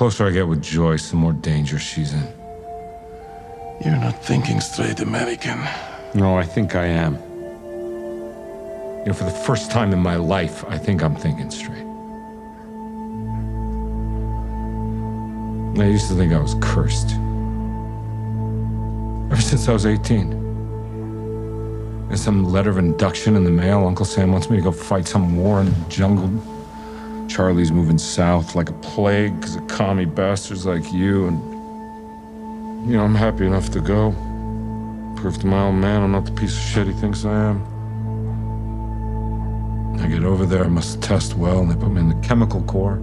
closer I get with Joyce, the more danger she's in. You're not thinking straight, American. No, I think I am. You know, for the first time in my life, I think I'm thinking straight. I used to think I was cursed. Ever since I was 18. There's some letter of induction in the mail. Uncle Sam wants me to go fight some war in the jungle. Charlie's moving south like a plague because of commie bastards like you. And, you know, I'm happy enough to go. Prove to my old man I'm not the piece of shit he thinks I am. I get over there, I must test well, and they put me in the chemical corps.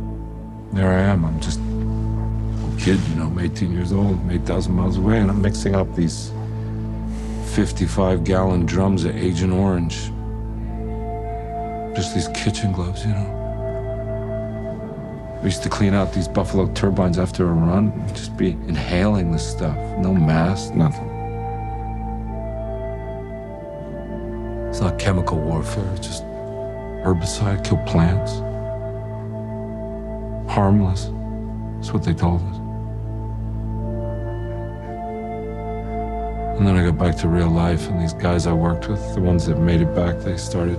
There I am. I'm just a kid, you know, I'm 18 years old, I'm 8,000 miles away, and I'm mixing up these 55 gallon drums of Agent Orange. Just these kitchen gloves, you know. We used to clean out these Buffalo turbines after a run, just be inhaling this stuff. No mask, nothing. It's not chemical warfare, it's just herbicide, kill plants. Harmless. That's what they told us. And then I got back to real life, and these guys I worked with, the ones that made it back, they started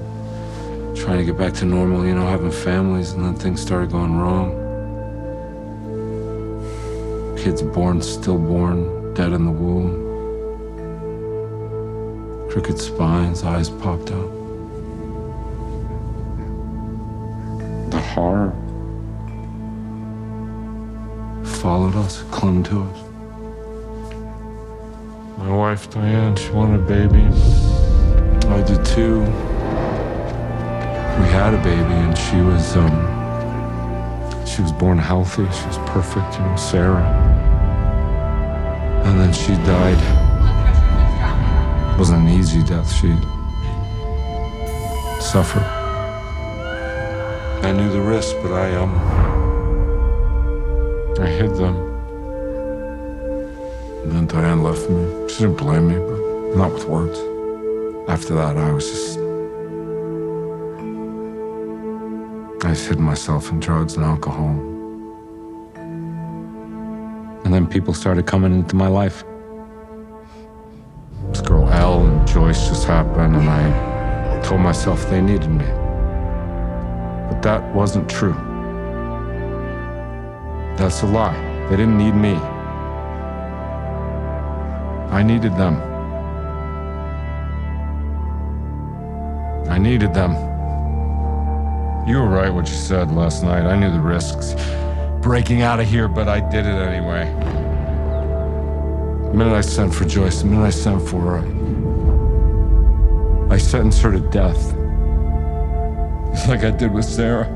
trying to get back to normal, you know, having families, and then things started going wrong. Kids born, stillborn, dead in the womb. Crooked spines, eyes popped out. The horror followed us, clung to us. My wife Diane, she wanted a baby. I did too. We had a baby, and she was um, she was born healthy. She was perfect, you know, Sarah. And then she died. It wasn't an easy death. She suffered. I knew the risk, but I um, I hid them. And then Diane left me. She didn't blame me, but not with words. After that, I was just. I just hid myself in drugs and alcohol. And then people started coming into my life. This girl Elle and Joyce just happened, and I told myself they needed me. But that wasn't true. That's a lie. They didn't need me. I needed them. I needed them. You were right what you said last night. I knew the risks. Breaking out of here, but I did it anyway. The minute I sent for Joyce, the minute I sent for her, I sentenced her to death. Like I did with Sarah.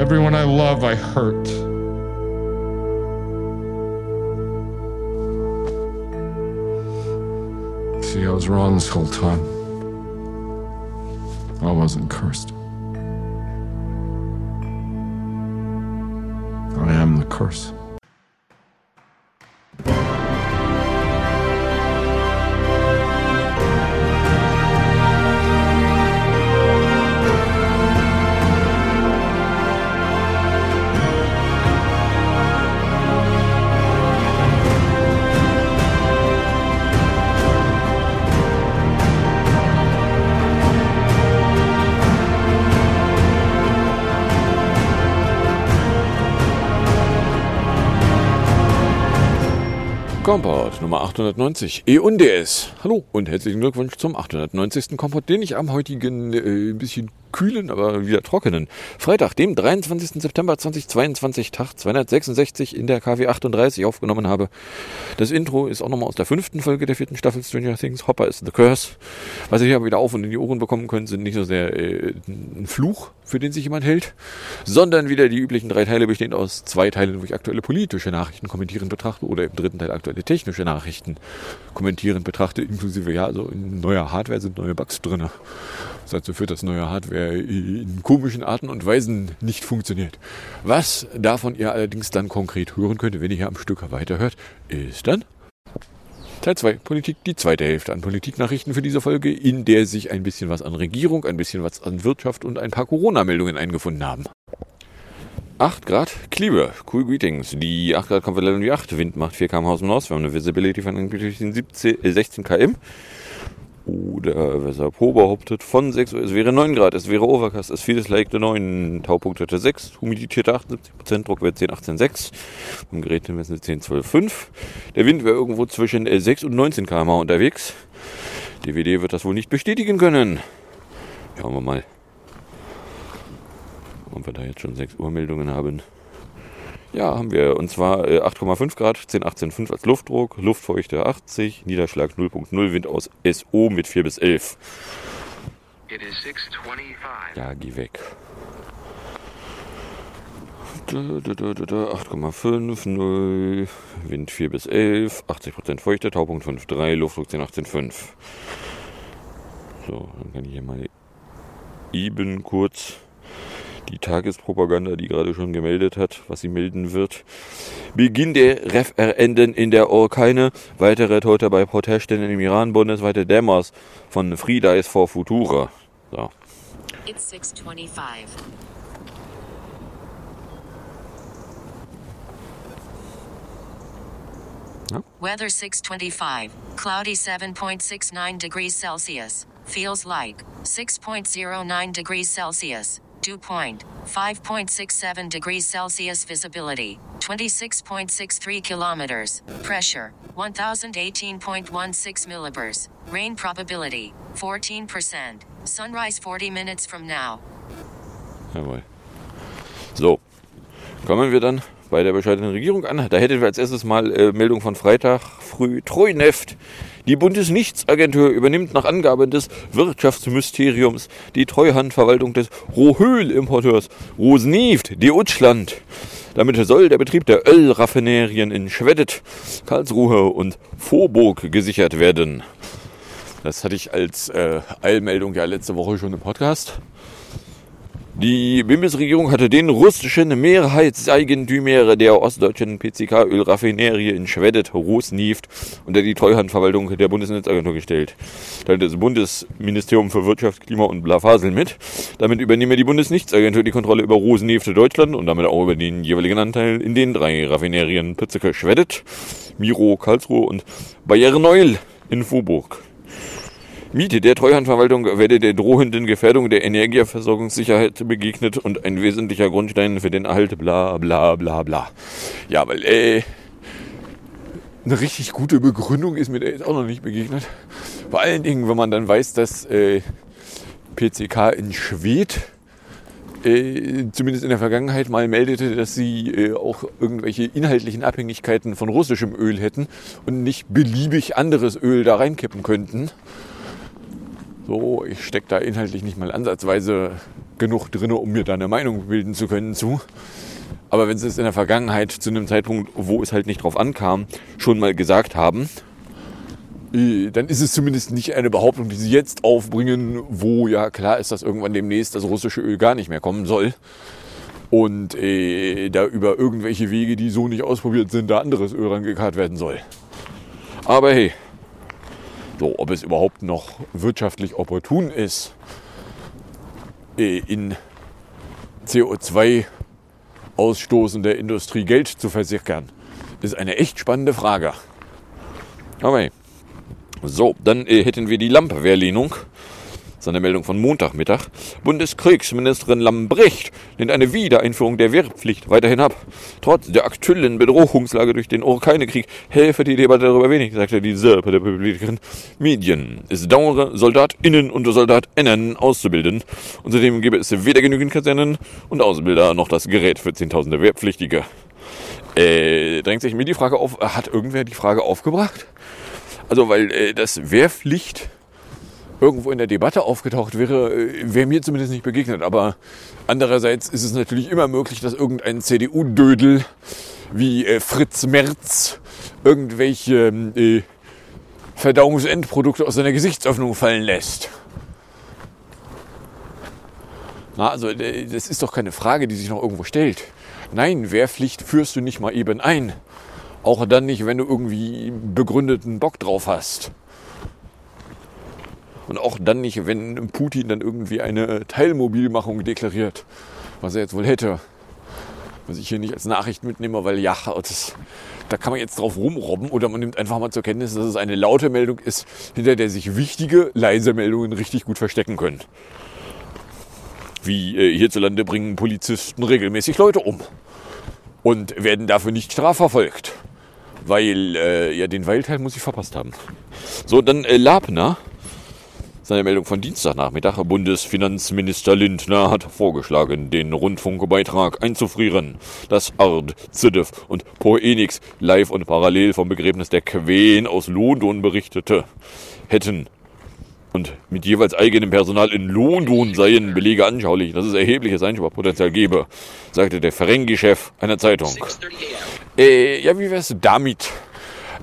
Everyone I love, I hurt. See, I was wrong this whole time. I wasn't cursed. I am the curse. Kompott Nummer 890 E und DS. Hallo und herzlichen Glückwunsch zum 890. Kompott, den ich am heutigen äh, bisschen kühlen, aber wieder trockenen Freitag, dem 23. September 2022, Tag 266 in der KW 38 aufgenommen habe. Das Intro ist auch nochmal aus der fünften Folge der vierten Staffel Stranger Things. Hopper is the Curse. Was ihr hier aber wieder auf und in die Ohren bekommen könnt, sind nicht so sehr äh, ein Fluch, für den sich jemand hält, sondern wieder die üblichen drei Teile bestehend aus zwei Teilen, wo ich aktuelle politische Nachrichten kommentieren betrachte oder im dritten Teil aktuelle technische Nachrichten kommentieren betrachte, inklusive ja, also in neuer Hardware sind neue Bugs drin. Was dazu führt, dass neue Hardware in komischen Arten und Weisen nicht funktioniert. Was davon ihr allerdings dann konkret hören könnt, wenn ihr hier am Stück weiterhört, ist dann Teil 2, Politik, die zweite Hälfte an Politiknachrichten für diese Folge, in der sich ein bisschen was an Regierung, ein bisschen was an Wirtschaft und ein paar Corona-Meldungen eingefunden haben. 8 Grad Klieber, cool greetings. Die 8 Grad kommt wie 8, Wind macht 4 km aus dem Nord, wir haben eine Visibility von 17, äh, 16 km. Oder weshalb Ho behauptet von 6 Uhr, es wäre 9 Grad, es wäre Overcast, es vieles like 9, Taupunkt hatte 6, Humidität 78%, Druckwert 10, 18, 6, und Geräte messen 10, 12, 5. Der Wind wäre irgendwo zwischen 6 und 19 km unterwegs. DWD wird das wohl nicht bestätigen können. Schauen wir mal, ob wir da jetzt schon 6 Uhr Meldungen haben. Ja, haben wir. Und zwar äh, 8,5 Grad, 10, 18, 5 als Luftdruck, Luftfeuchte 80, Niederschlag 0.0, Wind aus SO mit 4 bis 11. Ja, geh weg. 8,5, 0, Wind 4 bis 11, 80% Feuchte, Taupunkt 5,3, Luftdruck 10, 18, 5. So, dann kann ich hier mal eben kurz die Tagespropaganda, die gerade schon gemeldet hat, was sie melden wird. Beginn der Referenden in der Ukraine, weitere Tote bei Protesten im Iran, bundesweite Demos von Fridays for Futura. So. It's 625. Weather 625. Cloudy 7.69 degrees Celsius. Feels like 6.09 degrees Celsius. Dew point, 5.67 degrees Celsius visibility, 26.63 kilometers, pressure, 1018.16 millibars, rain probability, 14%, sunrise 40 minutes from now. Jawohl. So, kommen wir dann bei der bescheidenen Regierung an. Da hätten wir als erstes mal äh, Meldung von Freitag früh Treuneft. Die Bundesnichtsagentur übernimmt nach Angaben des Wirtschaftsmysteriums die Treuhandverwaltung des Rohöl-Importeurs Rosneft, Deutschland. Damit soll der Betrieb der Ölraffinerien in Schwedet, Karlsruhe und Vorburg gesichert werden. Das hatte ich als äh, Eilmeldung ja letzte Woche schon im Podcast. Die Bundesregierung hatte den russischen Mehrheitseigentümer der ostdeutschen PCK-Ölraffinerie in Schwedet, Rosneft, unter die Treuhandverwaltung der Bundesnetzagentur gestellt. Teilte das Bundesministerium für Wirtschaft, Klima und Blafasel mit. Damit übernehme die Bundesnichtsagentur die Kontrolle über Rosneft Deutschland und damit auch über den jeweiligen Anteil in den drei Raffinerien Pitzeke Schwedet, Miro Karlsruhe und Bayern Neul in Vorburg. Miete der Treuhandverwaltung werde der drohenden Gefährdung der Energieversorgungssicherheit begegnet und ein wesentlicher Grundstein für den Erhalt bla bla bla bla. Ja, weil äh, eine richtig gute Begründung ist mir da jetzt auch noch nicht begegnet. Vor allen Dingen, wenn man dann weiß, dass äh, PCK in Schwedt äh, zumindest in der Vergangenheit mal meldete, dass sie äh, auch irgendwelche inhaltlichen Abhängigkeiten von russischem Öl hätten und nicht beliebig anderes Öl da reinkippen könnten. So, ich stecke da inhaltlich nicht mal ansatzweise genug drin, um mir da eine Meinung bilden zu können zu. Aber wenn sie es in der Vergangenheit zu einem Zeitpunkt, wo es halt nicht drauf ankam, schon mal gesagt haben, äh, dann ist es zumindest nicht eine Behauptung, die sie jetzt aufbringen, wo ja klar ist, dass irgendwann demnächst das russische Öl gar nicht mehr kommen soll. Und äh, da über irgendwelche Wege, die so nicht ausprobiert sind, da anderes Öl rangekarrt werden soll. Aber hey, so, ob es überhaupt noch wirtschaftlich opportun ist, äh, in CO2-Ausstoßen der Industrie Geld zu versickern, ist eine echt spannende Frage. Okay. So, dann äh, hätten wir die Lampe-Wehrlehnung seine Meldung von Montagmittag. Bundeskriegsministerin Lambrecht lehnt eine Wiedereinführung der Wehrpflicht weiterhin ab. Trotz der aktuellen Bedrohungslage durch den Ukraine-Krieg helfe die Debatte darüber wenig, sagte die Serpe der Politikerin. Medien. Es dauere, SoldatInnen und SoldatInnen auszubilden. Und zudem gäbe es weder genügend Kasernen und Ausbilder noch das Gerät für Zehntausende Wehrpflichtige. Äh, drängt sich mir die Frage auf, hat irgendwer die Frage aufgebracht? Also, weil äh, das Wehrpflicht irgendwo in der Debatte aufgetaucht wäre, äh, wäre mir zumindest nicht begegnet. Aber andererseits ist es natürlich immer möglich, dass irgendein CDU-Dödel wie äh, Fritz Merz irgendwelche äh, Verdauungsendprodukte aus seiner Gesichtsöffnung fallen lässt. Na, also äh, das ist doch keine Frage, die sich noch irgendwo stellt. Nein, Wehrpflicht führst du nicht mal eben ein. Auch dann nicht, wenn du irgendwie begründeten Bock drauf hast. Und auch dann nicht, wenn Putin dann irgendwie eine Teilmobilmachung deklariert, was er jetzt wohl hätte. Was ich hier nicht als Nachricht mitnehme, weil ja, das, da kann man jetzt drauf rumrobben oder man nimmt einfach mal zur Kenntnis, dass es eine laute Meldung ist, hinter der sich wichtige, leise Meldungen richtig gut verstecken können. Wie äh, hierzulande bringen Polizisten regelmäßig Leute um und werden dafür nicht strafverfolgt. Weil, äh, ja, den Weilteil muss ich verpasst haben. So, dann äh, Labner. Seine Meldung von Dienstagnachmittag. Bundesfinanzminister Lindner hat vorgeschlagen, den Rundfunkbeitrag einzufrieren. Das ARD, ZDF und Poenix live und parallel vom Begräbnis der Queen aus London berichtete, hätten und mit jeweils eigenem Personal in London seien Belege anschaulich, dass es erhebliches Einsparpotenzial gebe, sagte der Ferengi-Chef einer Zeitung. Äh, ja, wie wär's damit,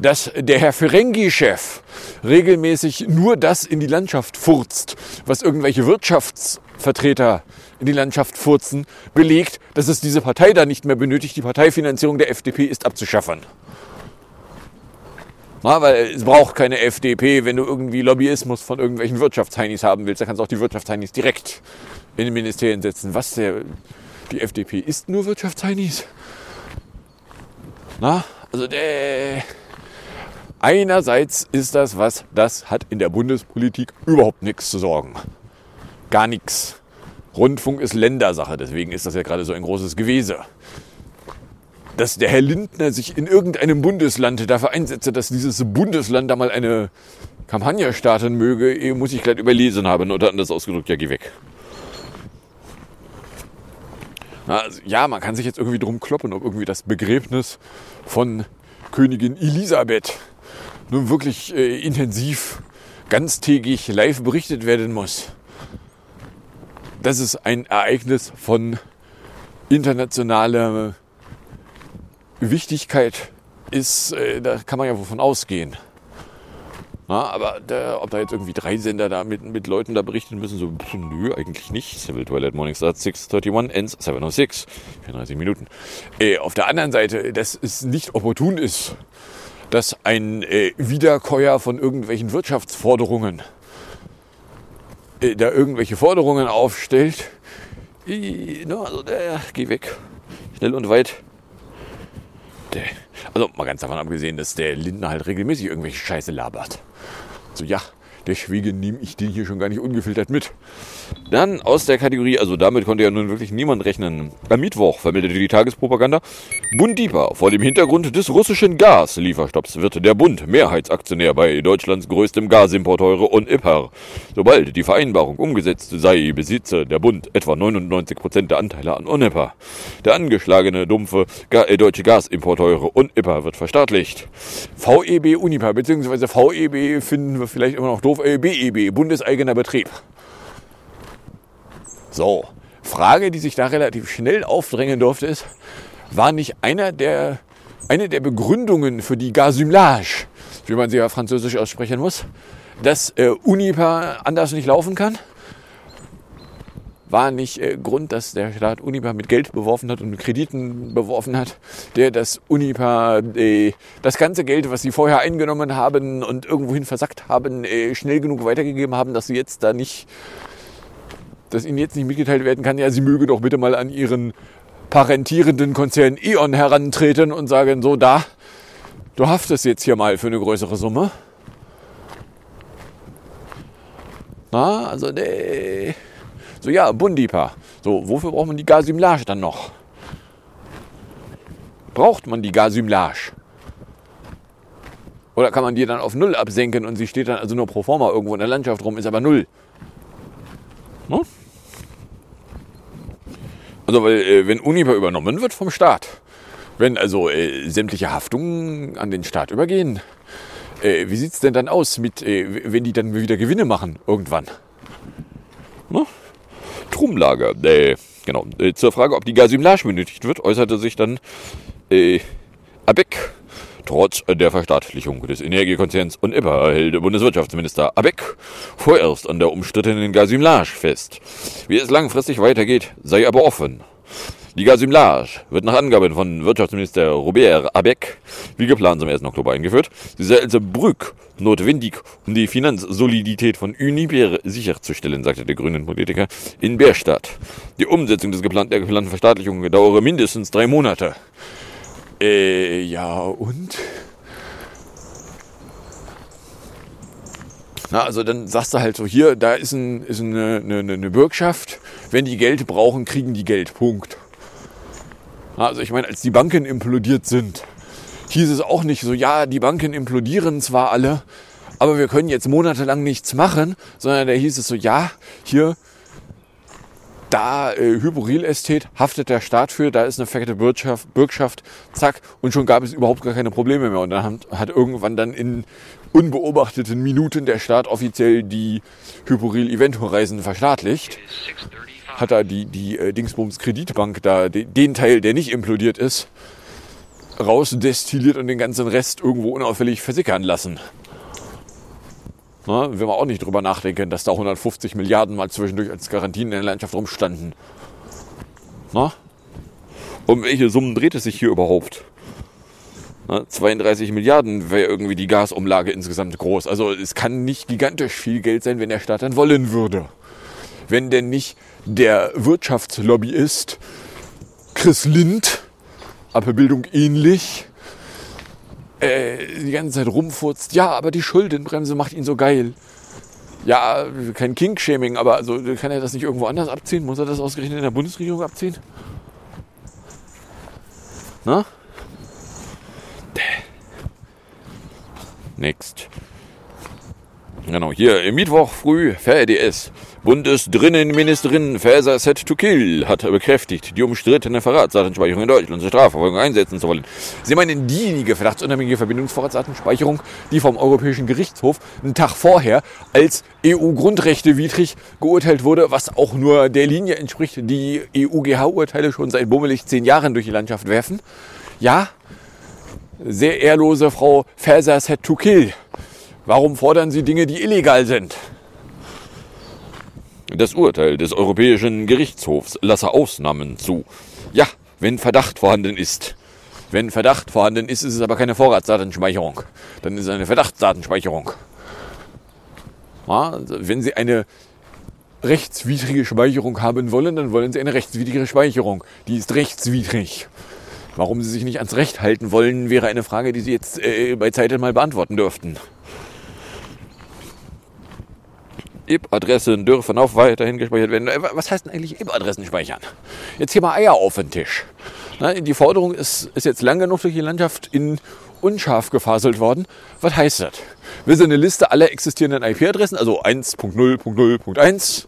dass der Herr Ferengi-Chef regelmäßig nur das in die Landschaft furzt, was irgendwelche Wirtschaftsvertreter in die Landschaft furzen, belegt, dass es diese Partei da nicht mehr benötigt. Die Parteifinanzierung der FDP ist abzuschaffen. Na, weil es braucht keine FDP, wenn du irgendwie Lobbyismus von irgendwelchen Wirtschaftsheinis haben willst. dann kannst du auch die Wirtschaftsheinis direkt in den Ministerien setzen. Was der, die FDP ist nur Wirtschaftsheinis. Na, also der, einerseits ist das was, das hat in der Bundespolitik überhaupt nichts zu sorgen. Gar nichts. Rundfunk ist Ländersache, deswegen ist das ja gerade so ein großes Gewese dass der Herr Lindner sich in irgendeinem Bundesland dafür einsetze, dass dieses Bundesland da mal eine Kampagne starten möge, muss ich gleich überlesen haben oder anders ausgedrückt, ja, geh weg. Also, ja, man kann sich jetzt irgendwie drum kloppen, ob irgendwie das Begräbnis von Königin Elisabeth nun wirklich äh, intensiv, ganztägig live berichtet werden muss. Das ist ein Ereignis von internationaler Wichtigkeit ist, äh, da kann man ja wovon ausgehen. Na, aber der, ob da jetzt irgendwie drei Sender da mit, mit Leuten da berichten müssen, so, nö, eigentlich nicht. Civil Toilet Morning Start 6.31, ends 7.06, 34 Minuten. Äh, auf der anderen Seite, dass es nicht opportun ist, dass ein äh, Wiederkäuer von irgendwelchen Wirtschaftsforderungen äh, da irgendwelche Forderungen aufstellt. I, no, also der, geh weg. Schnell und weit der, also mal ganz davon abgesehen, dass der Lindner halt regelmäßig irgendwelche Scheiße labert. So, ja, deswegen nehme ich den hier schon gar nicht ungefiltert mit. Dann aus der Kategorie, also damit konnte ja nun wirklich niemand rechnen. Am Mittwoch vermeldete die Tagespropaganda, Bundipa, vor dem Hintergrund des russischen Gaslieferstopps wird der Bund Mehrheitsaktionär bei Deutschlands größtem Gasimporteure UNIPER. Sobald die Vereinbarung umgesetzt sei, besitze der Bund etwa 99 Prozent der Anteile an UNIPER. Der angeschlagene, dumpfe Ga äh, deutsche Gasimporteure UNIPER wird verstaatlicht. VEB Uniper, beziehungsweise VEB finden wir vielleicht immer noch doof, äh, BEB, bundeseigener Betrieb. So, Frage, die sich da relativ schnell aufdrängen durfte, ist, war nicht einer der, eine der Begründungen für die Gasumlage, wie man sie ja französisch aussprechen muss, dass äh, Unipa anders nicht laufen kann? War nicht äh, Grund, dass der Staat Unipa mit Geld beworfen hat und mit Krediten beworfen hat, der das Unipa äh, das ganze Geld, was sie vorher eingenommen haben und irgendwohin versackt haben, äh, schnell genug weitergegeben haben, dass sie jetzt da nicht dass Ihnen jetzt nicht mitgeteilt werden kann, ja, Sie möge doch bitte mal an Ihren parentierenden Konzern E.ON herantreten und sagen, so da, du haftest jetzt hier mal für eine größere Summe. Na, also nee. So ja, Bundipa. So, wofür braucht man die Gasymlage dann noch? Braucht man die Gasymlage? Oder kann man die dann auf Null absenken und sie steht dann also nur pro forma irgendwo in der Landschaft rum, ist aber Null? Ne? Also, weil, äh, wenn Unipa übernommen wird vom Staat, wenn also äh, sämtliche Haftungen an den Staat übergehen, äh, wie sieht es denn dann aus, mit, äh, wenn die dann wieder Gewinne machen irgendwann? Ne? Trumlager. Äh, genau. Äh, zur Frage, ob die Gasymlage benötigt wird, äußerte sich dann Abeck Trotz der Verstaatlichung des Energiekonzerns und EPA hält Bundeswirtschaftsminister Abeck vorerst an der umstrittenen Gasimlage fest. Wie es langfristig weitergeht, sei aber offen. Die Gasumlage wird nach Angaben von Wirtschaftsminister Robert Abeck wie geplant zum 1. Oktober eingeführt. Sie sei als Brück notwendig, um die Finanzsolidität von Uniper sicherzustellen, sagte der grünen Politiker in Bärstadt. Die Umsetzung des geplanten, der geplanten Verstaatlichung dauere mindestens drei Monate. Äh, ja und? Na, also dann sagst du halt so, hier, da ist, ein, ist eine, eine, eine Bürgschaft, wenn die Geld brauchen, kriegen die Geld, Punkt. Also ich meine, als die Banken implodiert sind, hieß es auch nicht so, ja, die Banken implodieren zwar alle, aber wir können jetzt monatelang nichts machen, sondern da hieß es so, ja, hier, da äh, Hyporil-Ästet haftet der Staat für, da ist eine fette Bürgschaft, Bürgschaft, zack, und schon gab es überhaupt gar keine Probleme mehr. Und dann hat, hat irgendwann dann in unbeobachteten Minuten der Staat offiziell die Hyporil-Event-Reisen verstaatlicht hat er die, die äh, Dingsbums Kreditbank da, den, den Teil, der nicht implodiert ist, rausdestilliert und den ganzen Rest irgendwo unauffällig versickern lassen. Na, wenn wir auch nicht drüber nachdenken, dass da 150 Milliarden mal zwischendurch als Garantien in der Landschaft rumstanden. Na? Um welche Summen dreht es sich hier überhaupt? Na, 32 Milliarden wäre irgendwie die Gasumlage insgesamt groß. Also es kann nicht gigantisch viel Geld sein, wenn der Staat dann wollen würde. Wenn denn nicht der Wirtschaftslobbyist Chris Lind, Appelbildung ähnlich, äh, die ganze Zeit rumfurzt. Ja, aber die Schuldenbremse macht ihn so geil. Ja, kein King-Shaming, aber also kann er das nicht irgendwo anders abziehen? Muss er das ausgerechnet in der Bundesregierung abziehen? Na? Next. Genau, hier im Mittwoch früh, VRDS. Bundesdrinnenministerin Faeser Set to Kill hat bekräftigt, die umstrittene Verratsdatenspeicherung in Deutschland zur Strafverfolgung einsetzen zu wollen. Sie meinen diejenige verdachtsunabhängige Verbindungsvorratsdatenspeicherung, die vom Europäischen Gerichtshof einen Tag vorher als EU-Grundrechtewidrig geurteilt wurde, was auch nur der Linie entspricht, die EU-GH-Urteile schon seit bummelig zehn Jahren durch die Landschaft werfen. Ja, sehr ehrlose Frau Faeser Set to Kill. Warum fordern Sie Dinge, die illegal sind? Das Urteil des Europäischen Gerichtshofs lasse Ausnahmen zu. Ja, wenn Verdacht vorhanden ist. Wenn Verdacht vorhanden ist, ist es aber keine Vorratsdatenspeicherung. Dann ist es eine Verdachtsdatenspeicherung. Ja, wenn Sie eine rechtswidrige Speicherung haben wollen, dann wollen Sie eine rechtswidrige Speicherung. Die ist rechtswidrig. Warum Sie sich nicht ans Recht halten wollen, wäre eine Frage, die Sie jetzt äh, bei Zeit mal beantworten dürften. IP-Adressen dürfen auch weiterhin gespeichert werden. Äh, was heißt denn eigentlich IP-Adressen speichern? Jetzt hier mal Eier auf den Tisch. die Forderung ist, ist jetzt lang genug durch die Landschaft in unscharf gefaselt worden. Was heißt das? Will sie eine Liste aller existierenden IP-Adressen, also 1.0.0.1,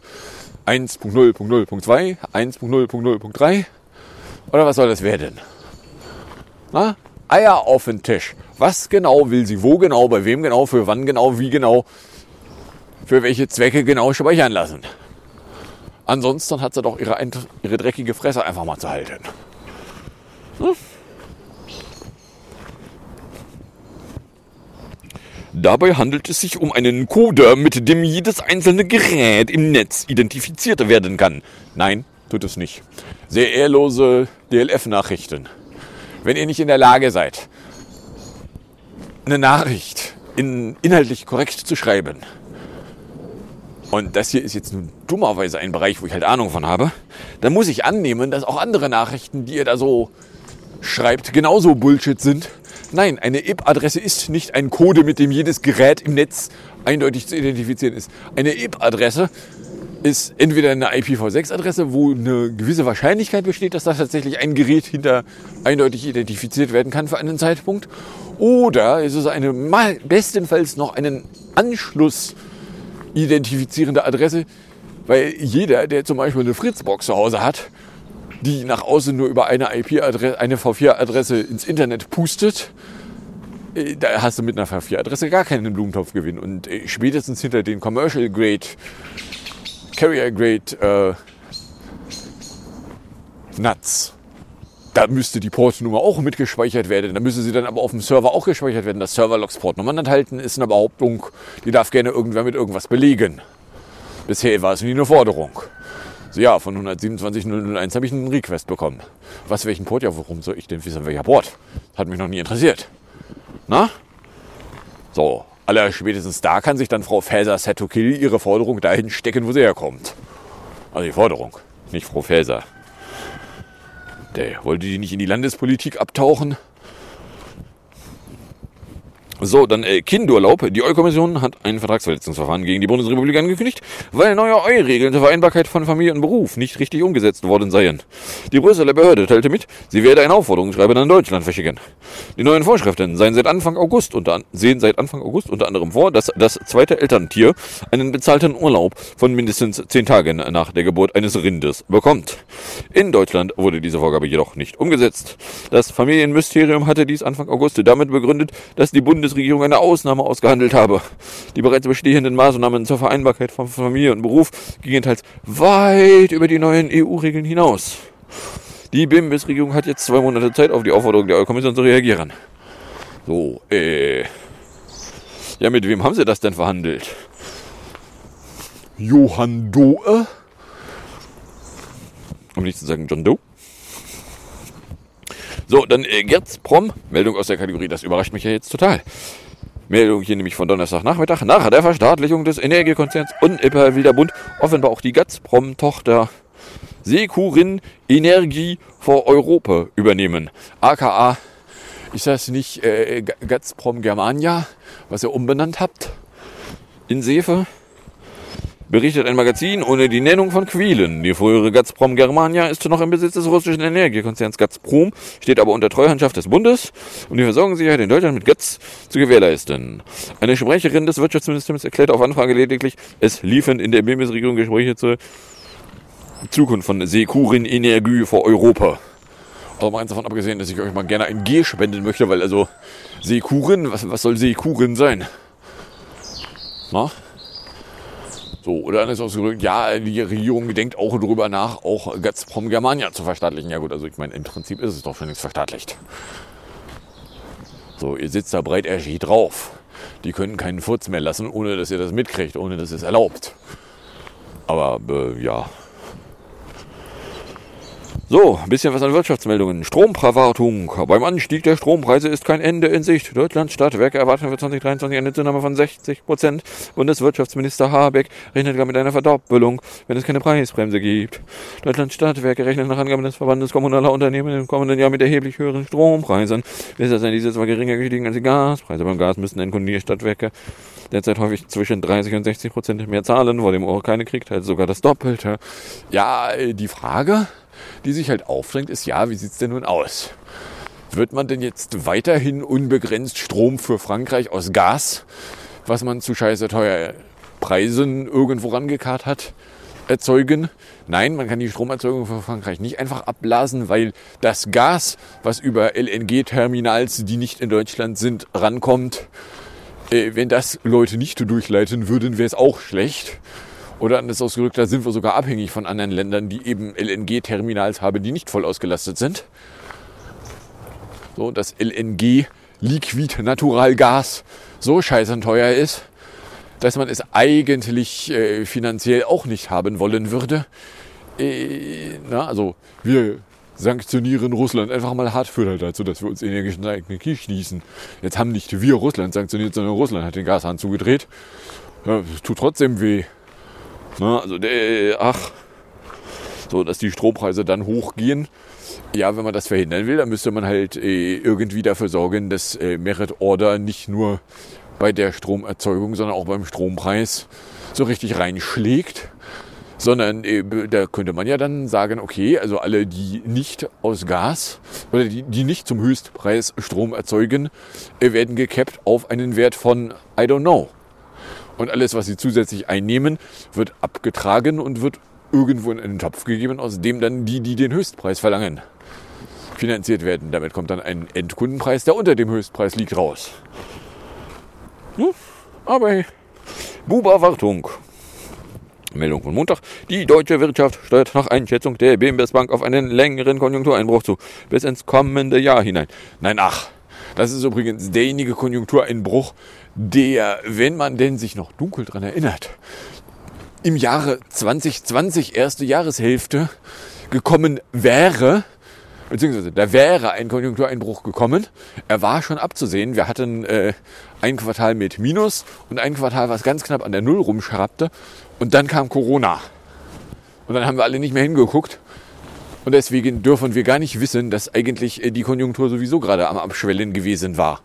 1.0.0.2, 1.0.0.3? Oder was soll das werden? Na? Eier auf den Tisch. Was genau will sie? Wo genau? Bei wem genau? Für wann genau? Wie genau? Für welche Zwecke genau speichern lassen. Ansonsten hat sie doch ihre, ihre dreckige Fresse einfach mal zu halten. Hm? Dabei handelt es sich um einen Coder, mit dem jedes einzelne Gerät im Netz identifiziert werden kann. Nein, tut es nicht. Sehr ehrlose DLF-Nachrichten. Wenn ihr nicht in der Lage seid, eine Nachricht in, inhaltlich korrekt zu schreiben, und das hier ist jetzt nun dummerweise ein Bereich, wo ich halt Ahnung von habe, dann muss ich annehmen, dass auch andere Nachrichten, die ihr da so schreibt, genauso Bullshit sind. Nein, eine IP-Adresse ist nicht ein Code, mit dem jedes Gerät im Netz eindeutig zu identifizieren ist. Eine IP-Adresse ist entweder eine IPv6-Adresse, wo eine gewisse Wahrscheinlichkeit besteht, dass da tatsächlich ein Gerät hinter eindeutig identifiziert werden kann für einen Zeitpunkt, oder ist es eine bestenfalls noch einen Anschluss identifizierende Adresse, weil jeder, der zum Beispiel eine Fritzbox zu Hause hat, die nach außen nur über eine IP-Adresse, eine V4-Adresse ins Internet pustet, äh, da hast du mit einer V4-Adresse gar keinen Blumentopfgewinn. Und äh, spätestens hinter den Commercial Grade, Carrier Grade äh, Nuts da müsste die Portnummer auch mitgespeichert werden. Da müsste sie dann aber auf dem Server auch gespeichert werden. Das Serverlogs Portnummern enthalten ist eine Behauptung, die darf gerne irgendwer mit irgendwas belegen. Bisher war es nie eine Forderung. So, ja, von 127.001 habe ich einen Request bekommen. Was, welchen Port? Ja, warum soll ich denn wissen, welcher Port? Hat mich noch nie interessiert. Na? So, aller spätestens da kann sich dann Frau Faeser set to kill ihre Forderung dahin stecken, wo sie herkommt. Also die Forderung, nicht Frau Faeser. Der wollte die nicht in die Landespolitik abtauchen? So, dann äh, Kindurlaub. Die EU-Kommission hat ein Vertragsverletzungsverfahren gegen die Bundesrepublik angekündigt, weil neue EU-Regeln zur Vereinbarkeit von Familie und Beruf nicht richtig umgesetzt worden seien. Die Brüsseler Behörde teilte mit, sie werde ein Aufforderungsschreiben an Deutschland verschicken. Die neuen Vorschriften seien seit Anfang August unter, sehen seit Anfang August unter anderem vor, dass das zweite Elterntier einen bezahlten Urlaub von mindestens zehn Tagen nach der Geburt eines Rindes bekommt. In Deutschland wurde diese Vorgabe jedoch nicht umgesetzt. Das Familienmysterium hatte dies Anfang August damit begründet, dass die Bundes Bundesregierung eine Ausnahme ausgehandelt habe. Die bereits bestehenden Maßnahmen zur Vereinbarkeit von Familie und Beruf gingen teils weit über die neuen EU-Regeln hinaus. Die BIM-Regierung hat jetzt zwei Monate Zeit, auf die Aufforderung der EU-Kommission zu reagieren. So, äh. Ja, mit wem haben sie das denn verhandelt? Johann Doe? Um nicht zu sagen John Doe. So, dann äh, Prom, Meldung aus der Kategorie, das überrascht mich ja jetzt total. Meldung hier nämlich von Donnerstagnachmittag. Nach der Verstaatlichung des Energiekonzerns und Wilderbund offenbar auch die Gazprom-Tochter Sekurin Energie vor Europa übernehmen. AKA, ist das nicht äh, Gazprom Germania, was ihr umbenannt habt? In Sefe? Berichtet ein Magazin ohne die Nennung von Quellen. Die frühere Gazprom Germania ist noch im Besitz des russischen Energiekonzerns Gazprom, steht aber unter Treuhandschaft des Bundes, um die Versorgungssicherheit in Deutschland mit Gaz zu gewährleisten. Eine Sprecherin des Wirtschaftsministeriums erklärte auf Anfrage lediglich, es liefen in der Bundesregierung Gespräche zur Zukunft von Sekurin Energie vor Europa. Aber mal eins davon abgesehen, dass ich euch mal gerne ein G spenden möchte, weil also Sekurin, was, was soll Sekurin sein? Na? So, oder dann ist ausgedrückt, ja, die Regierung denkt auch darüber nach, auch Gazprom Germania zu verstaatlichen. Ja gut, also ich meine, im Prinzip ist es doch schon nichts verstaatlicht. So, ihr sitzt da breit erschied drauf. Die können keinen Furz mehr lassen, ohne dass ihr das mitkriegt, ohne dass es erlaubt. Aber äh, ja, so, ein bisschen was an Wirtschaftsmeldungen. Stromverwartung. Beim Anstieg der Strompreise ist kein Ende in Sicht. Deutschland Stadtwerke erwarten für 2023 eine Zunahme von 60 Prozent. Bundeswirtschaftsminister Habeck rechnet gar mit einer Verdoppelung, wenn es keine Preisbremse gibt. Deutschland Stadtwerke rechnet nach Angaben des Verbandes kommunaler Unternehmen im kommenden Jahr mit erheblich höheren Strompreisen. Bisher sind diese zwar geringer gestiegen als die Gaspreise. Beim Gas müssen Endkunden Stadtwerke derzeit häufig zwischen 30 und 60 Prozent mehr zahlen, vor dem keine kriegt, halt sogar das Doppelte. Ja, die Frage die sich halt aufdrängt, ist ja, wie sieht es denn nun aus? Wird man denn jetzt weiterhin unbegrenzt Strom für Frankreich aus Gas, was man zu scheiße teuer Preisen irgendwo rangekarrt hat, erzeugen? Nein, man kann die Stromerzeugung für Frankreich nicht einfach abblasen, weil das Gas, was über LNG-Terminals, die nicht in Deutschland sind, rankommt, äh, wenn das Leute nicht durchleiten würden, wäre es auch schlecht. Oder anders ausgedrückt, da sind wir sogar abhängig von anderen Ländern, die eben LNG-Terminals haben, die nicht voll ausgelastet sind. So, dass LNG, Liquid Naturalgas, so scheiße teuer ist, dass man es eigentlich äh, finanziell auch nicht haben wollen würde. Äh, na, also wir sanktionieren Russland einfach mal hart für dazu, dass wir uns energischen Krieg schließen. Jetzt haben nicht wir Russland sanktioniert, sondern Russland hat den Gashahn zugedreht. Ja, tut trotzdem weh. Ne? Also, der, ach, so, dass die Strompreise dann hochgehen. Ja, wenn man das verhindern will, dann müsste man halt äh, irgendwie dafür sorgen, dass äh, Merit Order nicht nur bei der Stromerzeugung, sondern auch beim Strompreis so richtig reinschlägt. Sondern äh, da könnte man ja dann sagen, okay, also alle, die nicht aus Gas oder die, die nicht zum Höchstpreis Strom erzeugen, äh, werden gekappt auf einen Wert von, I don't know, und alles, was sie zusätzlich einnehmen, wird abgetragen und wird irgendwo in einen Topf gegeben, aus dem dann die, die den Höchstpreis verlangen, finanziert werden. Damit kommt dann ein Endkundenpreis, der unter dem Höchstpreis liegt, raus. Hm? Aber Buba Wartung. Meldung von Montag. Die deutsche Wirtschaft steuert nach Einschätzung der BMS Bank auf einen längeren Konjunktureinbruch zu, bis ins kommende Jahr hinein. Nein, ach, das ist übrigens derjenige Konjunktureinbruch, der, wenn man denn sich noch dunkel daran erinnert, im Jahre 2020, erste Jahreshälfte, gekommen wäre, beziehungsweise da wäre ein Konjunktureinbruch gekommen. Er war schon abzusehen. Wir hatten äh, ein Quartal mit Minus und ein Quartal, was ganz knapp an der Null rumschrappte. Und dann kam Corona. Und dann haben wir alle nicht mehr hingeguckt. Und deswegen dürfen wir gar nicht wissen, dass eigentlich äh, die Konjunktur sowieso gerade am Abschwellen gewesen war.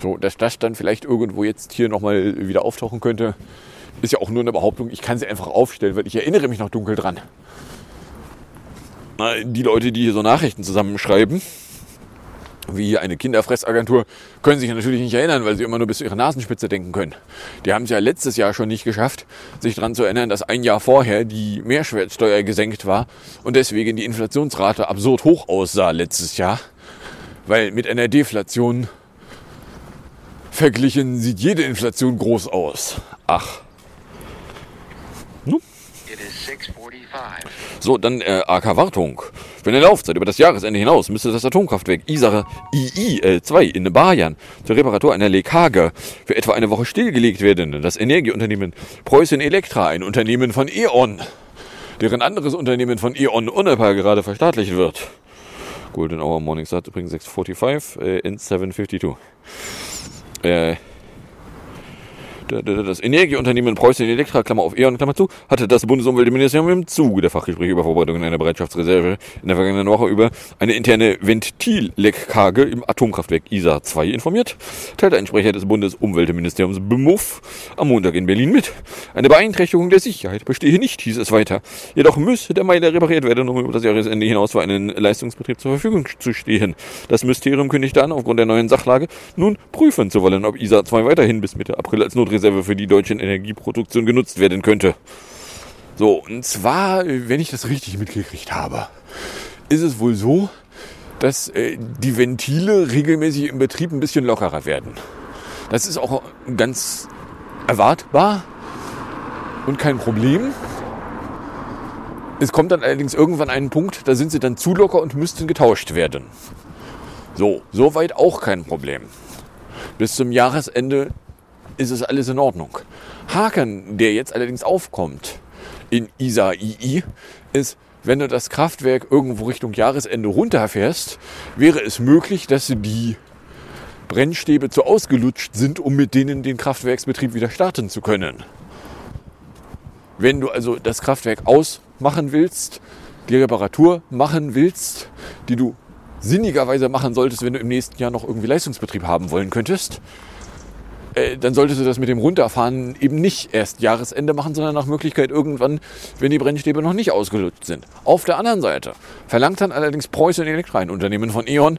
So, dass das dann vielleicht irgendwo jetzt hier nochmal wieder auftauchen könnte, ist ja auch nur eine Behauptung. Ich kann sie einfach aufstellen, weil ich erinnere mich noch dunkel dran. Die Leute, die hier so Nachrichten zusammenschreiben, wie eine Kinderfressagentur, können sich natürlich nicht erinnern, weil sie immer nur bis zu ihrer Nasenspitze denken können. Die haben es ja letztes Jahr schon nicht geschafft, sich daran zu erinnern, dass ein Jahr vorher die Mehrwertsteuer gesenkt war und deswegen die Inflationsrate absurd hoch aussah letztes Jahr. Weil mit einer Deflation verglichen sieht jede Inflation groß aus. Ach. So, dann äh, AK Wartung. Für eine Laufzeit über das Jahresende hinaus müsste das Atomkraftwerk Isar II2 in Bayern zur Reparatur einer Leckage für etwa eine Woche stillgelegt werden. Das Energieunternehmen Preußen Elektra, ein Unternehmen von E.ON, deren anderes Unternehmen von E.ON Unepa gerade verstaatlicht wird. Golden Hour Morning Start übrigens 645 äh, in 752. Äh, das Energieunternehmen Preußen Elektra, Klammer auf E.ON, Klammer zu, hatte das Bundesumweltministerium im Zuge der Fachgespräche über Vorbereitung einer Bereitschaftsreserve in der vergangenen Woche über eine interne Ventilleckage im Atomkraftwerk ISA 2 informiert, teilte ein Sprecher des Bundesumweltministeriums BMUF am Montag in Berlin mit. Eine Beeinträchtigung der Sicherheit bestehe nicht, hieß es weiter. Jedoch müsse der Meiler repariert werden, um über das Jahresende hinaus für einen Leistungsbetrieb zur Verfügung zu stehen. Das Ministerium kündigte an, aufgrund der neuen Sachlage nun prüfen zu wollen, ob ISA 2 weiterhin bis Mitte April als Notreserve Reserve für die deutsche Energieproduktion genutzt werden könnte. So, und zwar, wenn ich das richtig mitgekriegt habe, ist es wohl so, dass äh, die Ventile regelmäßig im Betrieb ein bisschen lockerer werden. Das ist auch ganz erwartbar und kein Problem. Es kommt dann allerdings irgendwann einen Punkt, da sind sie dann zu locker und müssten getauscht werden. So, soweit auch kein Problem. Bis zum Jahresende ist es alles in Ordnung. Haken, der jetzt allerdings aufkommt in ISA II, ist, wenn du das Kraftwerk irgendwo Richtung Jahresende runterfährst, wäre es möglich, dass die Brennstäbe zu ausgelutscht sind, um mit denen den Kraftwerksbetrieb wieder starten zu können. Wenn du also das Kraftwerk ausmachen willst, die Reparatur machen willst, die du sinnigerweise machen solltest, wenn du im nächsten Jahr noch irgendwie Leistungsbetrieb haben wollen könntest, äh, dann solltest du das mit dem Runterfahren eben nicht erst Jahresende machen, sondern nach Möglichkeit irgendwann, wenn die Brennstäbe noch nicht ausgelutscht sind. Auf der anderen Seite verlangt dann allerdings Preußen Elektra, ein Unternehmen von E.ON,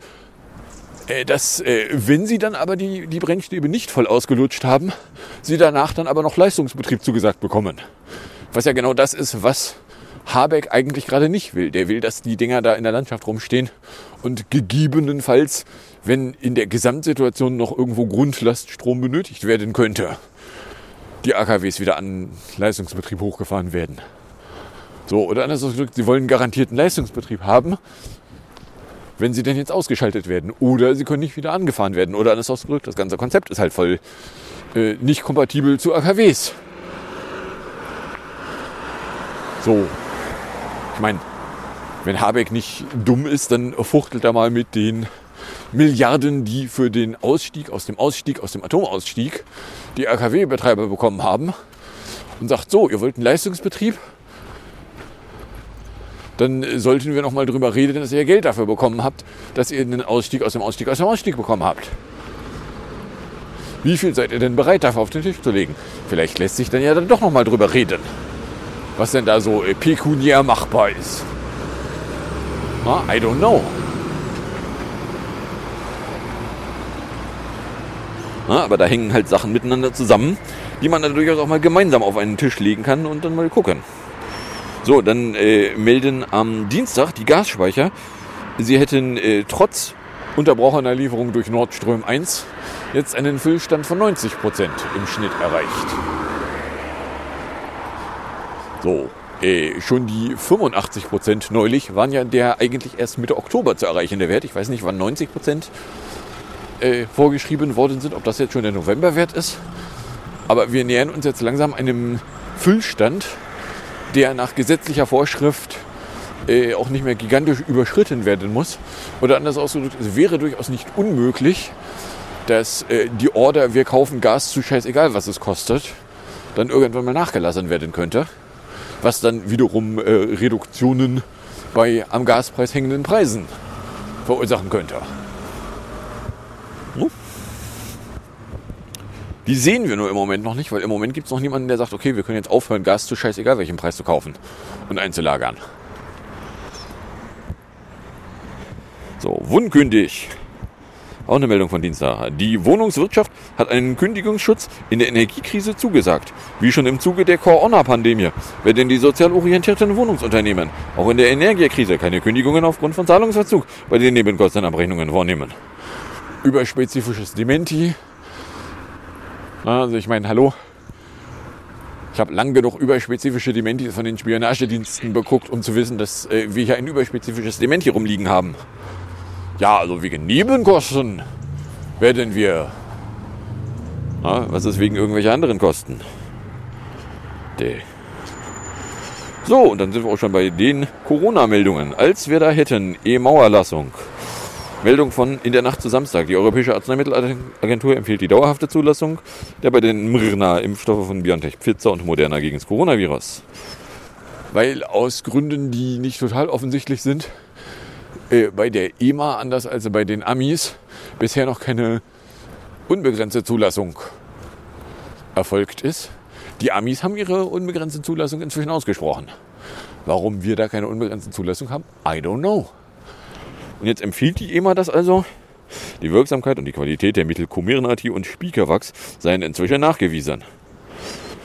äh, dass, äh, wenn sie dann aber die, die Brennstäbe nicht voll ausgelutscht haben, sie danach dann aber noch Leistungsbetrieb zugesagt bekommen. Was ja genau das ist, was Habeck eigentlich gerade nicht will. Der will, dass die Dinger da in der Landschaft rumstehen und gegebenenfalls wenn in der Gesamtsituation noch irgendwo Grundlaststrom benötigt werden könnte, die AKWs wieder an Leistungsbetrieb hochgefahren werden. So, oder anders ausgedrückt, sie wollen garantierten Leistungsbetrieb haben, wenn sie denn jetzt ausgeschaltet werden. Oder sie können nicht wieder angefahren werden. Oder anders ausgedrückt, das ganze Konzept ist halt voll äh, nicht kompatibel zu AKWs. So. Ich meine, wenn Habeck nicht dumm ist, dann fuchtelt er mal mit den Milliarden, die für den Ausstieg aus dem Ausstieg, aus dem Atomausstieg die AKW-Betreiber bekommen haben und sagt, so, ihr wollt einen Leistungsbetrieb, dann sollten wir noch mal drüber reden, dass ihr Geld dafür bekommen habt, dass ihr einen Ausstieg aus dem Ausstieg aus dem Ausstieg bekommen habt. Wie viel seid ihr denn bereit, dafür auf den Tisch zu legen? Vielleicht lässt sich dann ja dann doch noch mal drüber reden, was denn da so pekuniär machbar ist. I don't know. Ja, aber da hängen halt Sachen miteinander zusammen, die man dann durchaus auch mal gemeinsam auf einen Tisch legen kann und dann mal gucken. So, dann äh, melden am Dienstag die Gasspeicher, sie hätten äh, trotz unterbrochener Lieferung durch Nordström 1 jetzt einen Füllstand von 90 Prozent im Schnitt erreicht. So, äh, schon die 85 Prozent neulich waren ja der eigentlich erst Mitte Oktober zu erreichende Wert. Ich weiß nicht, wann 90 Prozent äh, vorgeschrieben worden sind. Ob das jetzt schon der Novemberwert ist, Aber wir nähern uns jetzt langsam einem Füllstand, der nach gesetzlicher Vorschrift äh, auch nicht mehr gigantisch überschritten werden muss. Oder anders ausgedrückt, es wäre durchaus nicht unmöglich, dass äh, die Order, wir kaufen Gas zu scheißegal, was es kostet, dann irgendwann mal nachgelassen werden könnte. Was dann wiederum äh, Reduktionen bei am Gaspreis hängenden Preisen verursachen könnte. Hm? Die sehen wir nur im Moment noch nicht, weil im Moment gibt es noch niemanden, der sagt, okay, wir können jetzt aufhören, Gas zu scheißegal welchen Preis zu kaufen und einzulagern. So, wundkündig. Auch eine Meldung von Dienstag. Die Wohnungswirtschaft hat einen Kündigungsschutz in der Energiekrise zugesagt. Wie schon im Zuge der Corona-Pandemie werden die sozial orientierten Wohnungsunternehmen auch in der Energiekrise keine Kündigungen aufgrund von Zahlungsverzug bei den Nebenkostenabrechnungen vornehmen. Überspezifisches Dementi. Also ich meine, hallo. Ich habe lang genug überspezifische Dementis von den Spionagediensten beguckt, um zu wissen, dass äh, wir hier ein überspezifisches Dementi rumliegen haben. Ja, also wegen Nebenkosten werden wir. Na, was ist wegen irgendwelcher anderen Kosten? De. So, und dann sind wir auch schon bei den Corona-Meldungen. Als wir da hätten, E-Mauerlassung. Meldung von in der Nacht zu Samstag. Die Europäische Arzneimittelagentur empfiehlt die dauerhafte Zulassung der bei den Mrna-Impfstoffe von BioNTech, Pfizer und Moderna gegen das Coronavirus. Weil aus Gründen, die nicht total offensichtlich sind, äh, bei der EMA, anders als bei den Amis, bisher noch keine unbegrenzte Zulassung erfolgt ist. Die Amis haben ihre unbegrenzte Zulassung inzwischen ausgesprochen. Warum wir da keine unbegrenzte Zulassung haben, I don't know. Und jetzt empfiehlt die EMA das also. Die Wirksamkeit und die Qualität der Mittel Comirnaty und Spiekerwachs seien inzwischen nachgewiesen.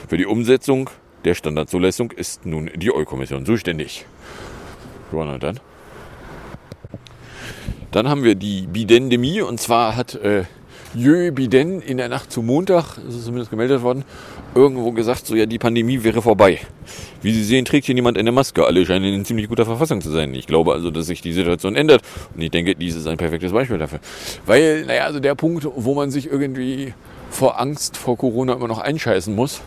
Für die Umsetzung der Standardzulassung ist nun die EU-Kommission zuständig. Ja, dann. Dann haben wir die Bidendemie und zwar hat äh, Jö Biden in der Nacht zum Montag, das ist zumindest gemeldet worden, irgendwo gesagt, so ja, die Pandemie wäre vorbei. Wie Sie sehen, trägt hier niemand eine Maske. Alle scheinen in ziemlich guter Verfassung zu sein. Ich glaube also, dass sich die Situation ändert. Und ich denke, dies ist ein perfektes Beispiel dafür. Weil, naja, also der Punkt, wo man sich irgendwie vor Angst vor Corona immer noch einscheißen muss,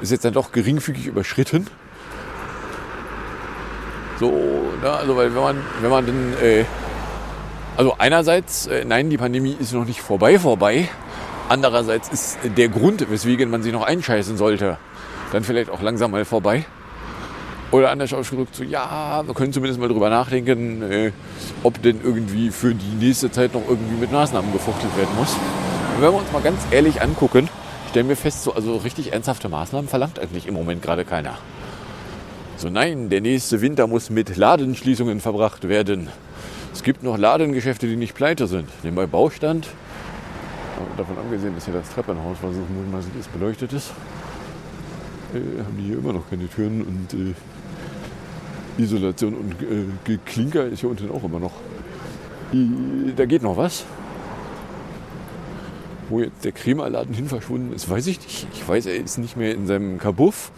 ist jetzt dann doch geringfügig überschritten. So, na, also weil wenn man, wenn man dann äh, also einerseits, äh, nein, die Pandemie ist noch nicht vorbei, vorbei. Andererseits ist der Grund, weswegen man sich noch einscheißen sollte, dann vielleicht auch langsam mal vorbei. Oder anders ausgedrückt, so ja, wir können zumindest mal drüber nachdenken, äh, ob denn irgendwie für die nächste Zeit noch irgendwie mit Maßnahmen gefuchtelt werden muss. Und wenn wir uns mal ganz ehrlich angucken, stellen wir fest, so also richtig ernsthafte Maßnahmen verlangt eigentlich im Moment gerade keiner. So nein, der nächste Winter muss mit Ladenschließungen verbracht werden. Es gibt noch Ladengeschäfte, die nicht pleite sind. Nebenbei Baustand. davon abgesehen, dass hier das Treppenhaus, was mutmaßlich ist, beleuchtet ist, äh, haben die hier immer noch keine Türen und äh, Isolation und äh, Geklinker ist hier unten auch immer noch. Da geht noch was. Wo jetzt der Krämerladen hin verschwunden ist, weiß ich nicht. Ich weiß, er ist nicht mehr in seinem Kabuff.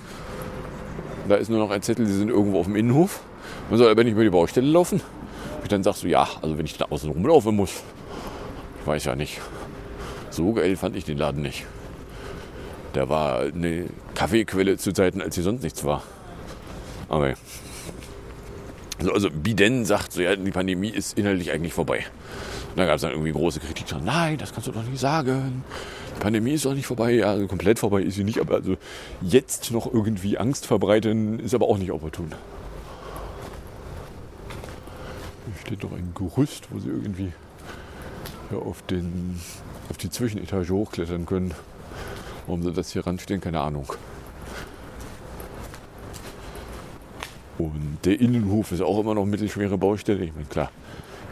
Da ist nur noch ein Zettel, die sind irgendwo auf dem Innenhof. Man soll aber nicht über die Baustelle laufen dann sagst du, ja, also wenn ich da außen rumlaufen muss, ich weiß ja nicht. So geil fand ich den Laden nicht. Der war eine Kaffeequelle zu Zeiten, als hier sonst nichts war. Aber also, also Biden sagt so, ja, die Pandemie ist inhaltlich eigentlich vorbei. Da gab es dann irgendwie große Kritik. Nein, das kannst du doch nicht sagen. Die Pandemie ist doch nicht vorbei. Ja, also komplett vorbei ist sie nicht. Aber also jetzt noch irgendwie Angst verbreiten, ist aber auch nicht opportun. Steht noch ein Gerüst, wo sie irgendwie ja, auf, den, auf die Zwischenetage hochklettern können. Warum sie das hier ranstehen, keine Ahnung. Und der Innenhof ist auch immer noch mittelschwere Baustelle. Ich meine, klar,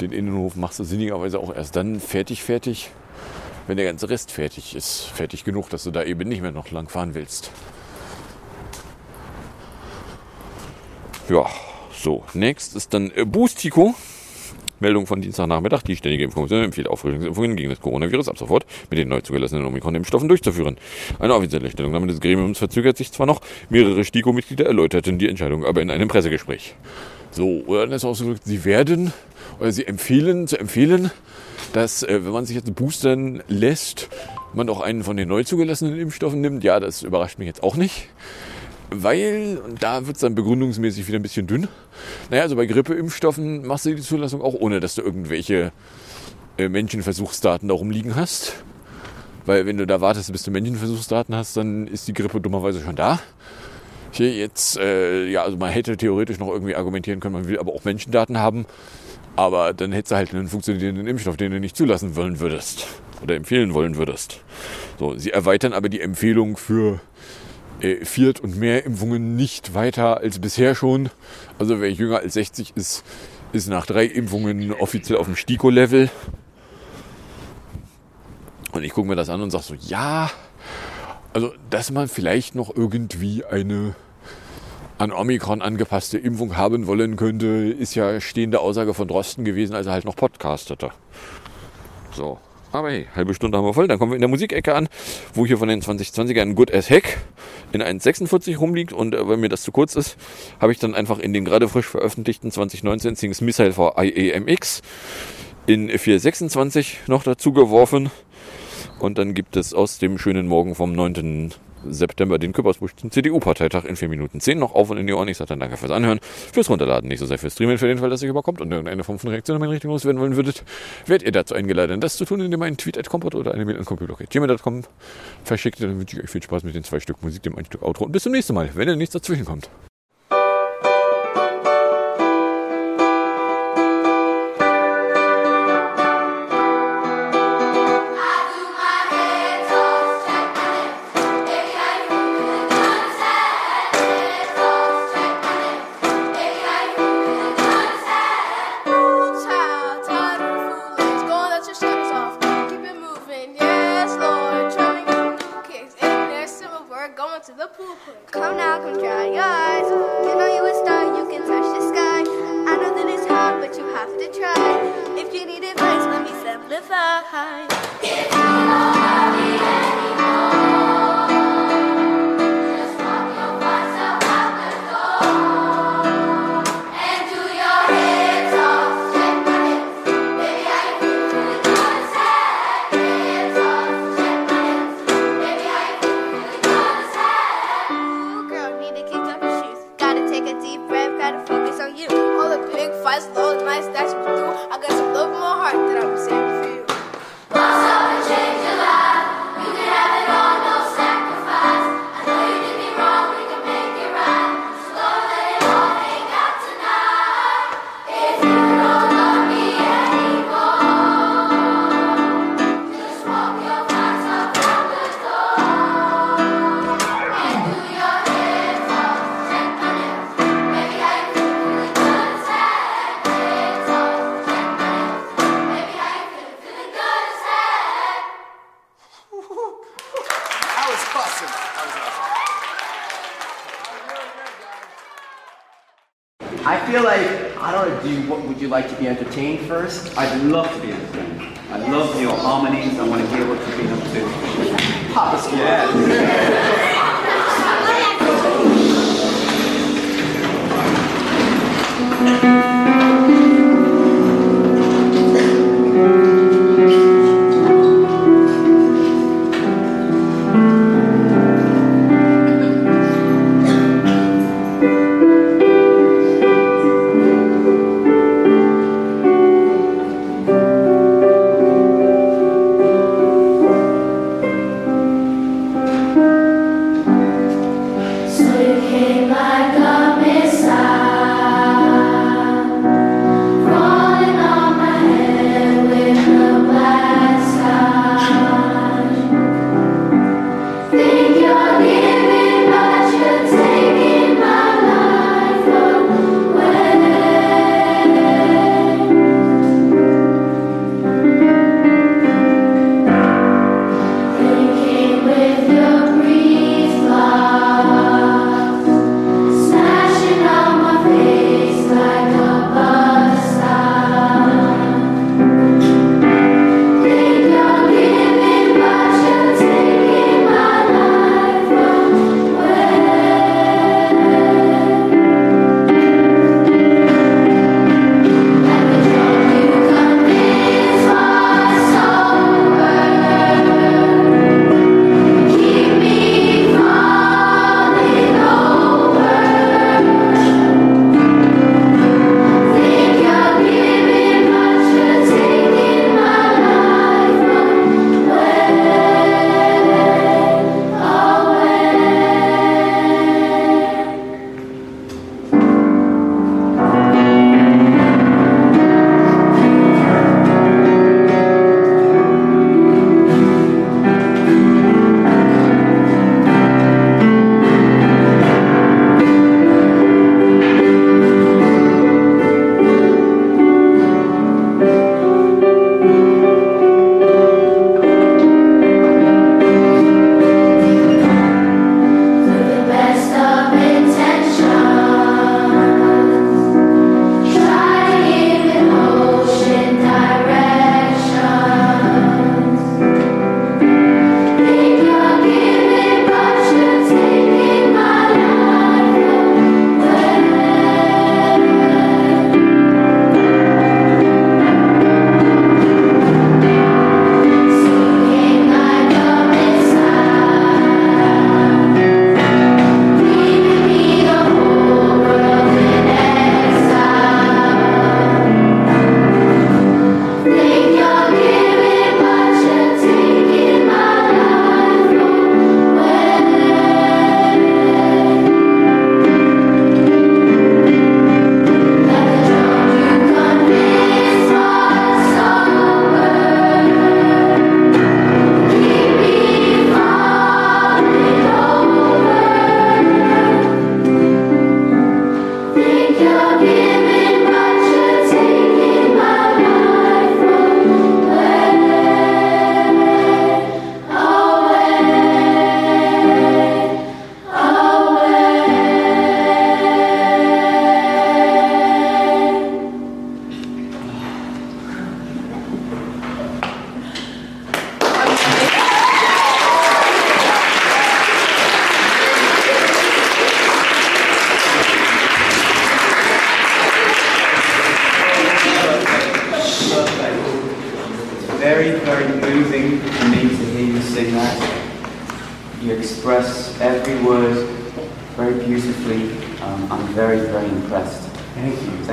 den Innenhof machst du sinnigerweise auch erst dann fertig, fertig, wenn der ganze Rest fertig ist. Fertig genug, dass du da eben nicht mehr noch lang fahren willst. Ja, so. Next ist dann äh, Boostico. Meldung von Dienstagnachmittag. Die Ständige Impfkommission empfiehlt Auffrischungsimpfungen gegen das Coronavirus ab sofort mit den neu zugelassenen Omikron-Impfstoffen durchzuführen. Eine offizielle Stellungnahme des Gremiums verzögert sich zwar noch, mehrere STIKO-Mitglieder erläuterten die Entscheidung aber in einem Pressegespräch. So, oder das ausgedrückt, sie werden oder sie empfehlen zu empfehlen, dass äh, wenn man sich jetzt boostern lässt, man auch einen von den neu zugelassenen Impfstoffen nimmt, ja, das überrascht mich jetzt auch nicht. Weil, und da wird es dann begründungsmäßig wieder ein bisschen dünn. Naja, also bei Grippeimpfstoffen machst du die Zulassung auch ohne, dass du irgendwelche äh, Menschenversuchsdaten da rumliegen hast. Weil wenn du da wartest, bis du Menschenversuchsdaten hast, dann ist die Grippe dummerweise schon da. Hier jetzt, äh, ja, also man hätte theoretisch noch irgendwie argumentieren können, man will aber auch Menschendaten haben. Aber dann hättest du halt einen funktionierenden Impfstoff, den du nicht zulassen wollen würdest oder empfehlen wollen würdest. So, sie erweitern aber die Empfehlung für äh, Viert- und mehr Impfungen nicht weiter als bisher schon. Also wer jünger als 60 ist, ist nach drei Impfungen offiziell auf dem STIKO-Level. Und ich gucke mir das an und sage so, ja, also dass man vielleicht noch irgendwie eine an Omikron angepasste Impfung haben wollen könnte, ist ja stehende Aussage von Drosten gewesen, als er halt noch podcastete. So. Aber hey, halbe Stunde haben wir voll. Dann kommen wir in der Musikecke an, wo hier von den 2020ern Good as Heck in 1,46 rumliegt. Und äh, weil mir das zu kurz ist, habe ich dann einfach in den gerade frisch veröffentlichten 2019 Sings Missile for IAMX in 426 noch dazu geworfen. Und dann gibt es aus dem schönen Morgen vom 9. September den Küppersbusch zum CDU-Parteitag in 4 Minuten 10 noch auf und in die Ohren. Ich sage dann danke fürs Anhören, fürs Runterladen, nicht so sehr fürs Streamen, für den Fall, dass ihr überkommt und irgendeine Form von Reaktion in Richtung loswerden wollen würdet, werdet ihr dazu eingeladen, das zu tun, indem ihr einen Tweet at Kompott oder eine Mail an computer.gmail.com verschickt. Dann wünsche ich euch viel Spaß mit den zwei Stück Musik, dem ein Stück Outro und bis zum nächsten Mal, wenn ihr nichts dazwischen kommt. was. I, was awesome. I feel like, I don't know, do you, what, would you like to be entertained first? I'd love to be entertained. I love your harmonies. I want to hear what you've been up to. Papa Squirrel. Yeah.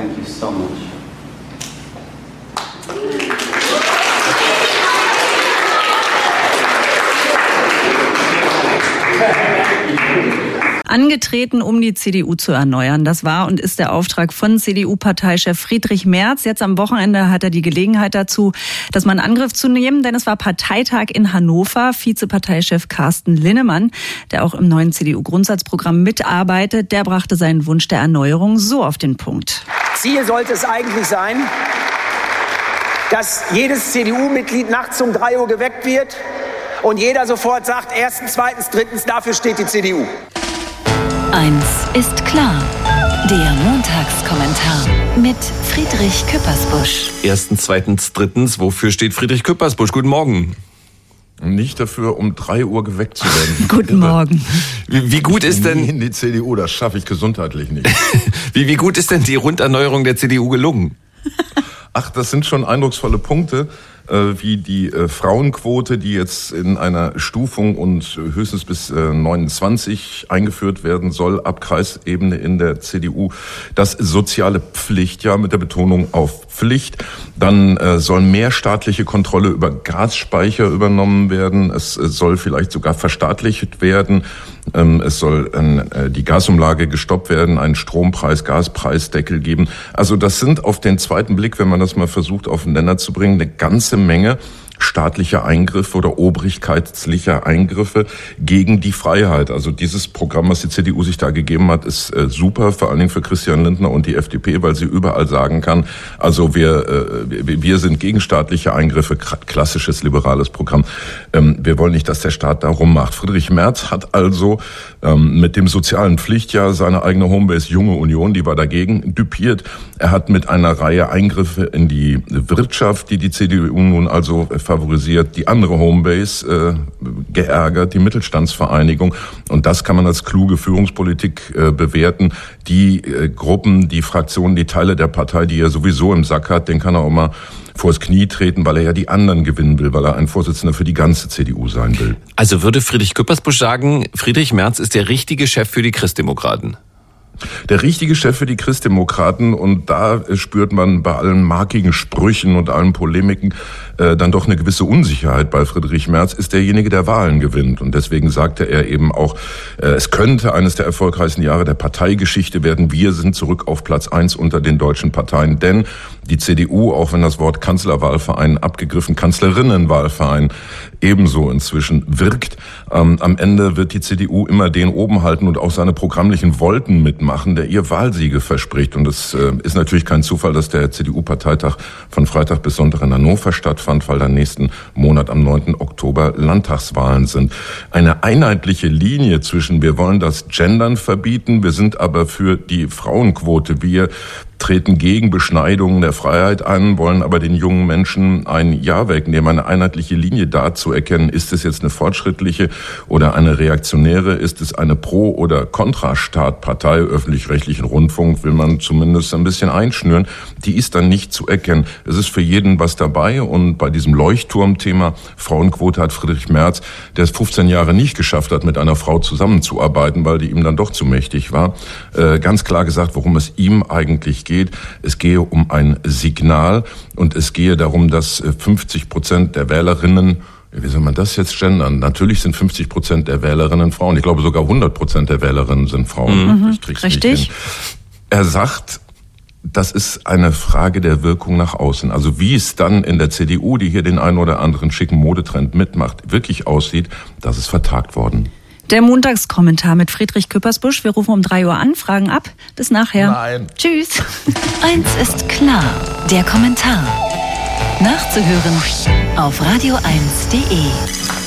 Thank you. So much. Angetreten, um die CDU zu erneuern. Das war und ist der Auftrag von CDU-Parteichef Friedrich Merz. Jetzt am Wochenende hat er die Gelegenheit dazu, das mal in Angriff zu nehmen, denn es war Parteitag in Hannover. Vizeparteichef Carsten Linnemann, der auch im neuen CDU-Grundsatzprogramm mitarbeitet, der brachte seinen Wunsch der Erneuerung so auf den Punkt. Ziel sollte es eigentlich sein, dass jedes CDU-Mitglied nachts um drei Uhr geweckt wird und jeder sofort sagt, erstens, zweitens, drittens, dafür steht die CDU. Eins ist klar. Der Montagskommentar mit Friedrich Küppersbusch. Erstens, zweitens, drittens, wofür steht Friedrich Küppersbusch? Guten Morgen. Nicht dafür, um drei Uhr geweckt zu werden. Guten Morgen. Wie, wie gut ist denn in die CDU? Das schaffe ich gesundheitlich nicht. wie, wie gut ist denn die Runderneuerung der CDU gelungen? Ach, das sind schon eindrucksvolle Punkte wie die äh, Frauenquote, die jetzt in einer Stufung und höchstens bis äh, 29 eingeführt werden soll, ab Kreisebene in der CDU. Das soziale Pflichtjahr mit der Betonung auf Pflicht. Dann äh, soll mehr staatliche Kontrolle über Gasspeicher übernommen werden. Es äh, soll vielleicht sogar verstaatlicht werden. Ähm, es soll äh, die Gasumlage gestoppt werden, einen Strompreis, Gaspreisdeckel geben. Also das sind auf den zweiten Blick, wenn man das mal versucht auf den Nenner zu bringen, eine ganze Menge staatlicher Eingriffe oder obrigkeitslicher Eingriffe gegen die Freiheit. Also dieses Programm, was die CDU sich da gegeben hat, ist äh, super, vor allen Dingen für Christian Lindner und die FDP, weil sie überall sagen kann, also wir, äh, wir sind gegen staatliche Eingriffe, klassisches liberales Programm. Ähm, wir wollen nicht, dass der Staat da rummacht. Friedrich Merz hat also ähm, mit dem sozialen Pflichtjahr seine eigene Homebase Junge Union, die war dagegen, düpiert. Er hat mit einer Reihe Eingriffe in die Wirtschaft, die die CDU nun also favorisiert, die andere Homebase äh, geärgert, die Mittelstandsvereinigung. Und das kann man als kluge Führungspolitik äh, bewerten. Die äh, Gruppen, die Fraktionen, die Teile der Partei, die er sowieso im Sack hat, den kann er auch mal vors Knie treten, weil er ja die anderen gewinnen will, weil er ein Vorsitzender für die ganze CDU sein will. Also würde Friedrich Küppersbusch sagen, Friedrich Merz ist der richtige Chef für die Christdemokraten? Der richtige Chef für die Christdemokraten und da spürt man bei allen markigen Sprüchen und allen Polemiken äh, dann doch eine gewisse Unsicherheit bei Friedrich Merz, ist derjenige, der Wahlen gewinnt. Und deswegen sagte er eben auch, äh, es könnte eines der erfolgreichsten Jahre der Parteigeschichte werden. Wir sind zurück auf Platz eins unter den deutschen Parteien, denn die CDU, auch wenn das Wort Kanzlerwahlverein abgegriffen, Kanzlerinnenwahlverein ebenso inzwischen wirkt, ähm, am Ende wird die CDU immer den oben halten und auch seine programmlichen Wolten mitmachen, der ihr Wahlsiege verspricht. Und es äh, ist natürlich kein Zufall, dass der CDU-Parteitag von Freitag bis Sonntag in Hannover stattfand, weil dann nächsten Monat am 9. Oktober Landtagswahlen sind. Eine einheitliche Linie zwischen wir wollen das Gendern verbieten, wir sind aber für die Frauenquote, wir treten gegen Beschneidungen der Freiheit an, wollen aber den jungen Menschen ein Ja wegnehmen, eine einheitliche Linie da zu erkennen. Ist es jetzt eine fortschrittliche oder eine reaktionäre? Ist es eine Pro- oder Kontrastaatpartei? Öffentlich-rechtlichen Rundfunk will man zumindest ein bisschen einschnüren. Die ist dann nicht zu erkennen. Es ist für jeden was dabei und bei diesem Leuchtturmthema Frauenquote hat Friedrich Merz, der es 15 Jahre nicht geschafft hat, mit einer Frau zusammenzuarbeiten, weil die ihm dann doch zu mächtig war, äh, ganz klar gesagt, worum es ihm eigentlich geht geht. Es gehe um ein Signal und es gehe darum, dass 50 äh, Prozent der Wählerinnen wie soll man das jetzt gendern? Natürlich sind 50 Prozent der Wählerinnen Frauen. Ich glaube sogar 100 Prozent der Wählerinnen sind Frauen. Mhm, richtig. Er sagt, das ist eine Frage der Wirkung nach außen. Also wie es dann in der CDU, die hier den einen oder anderen schicken Modetrend mitmacht, wirklich aussieht, das ist vertagt worden. Der Montagskommentar mit Friedrich Küppersbusch. Wir rufen um drei Uhr an, fragen ab. Bis nachher. Nein. Tschüss. Eins ist klar. Der Kommentar. Nachzuhören auf radio1.de.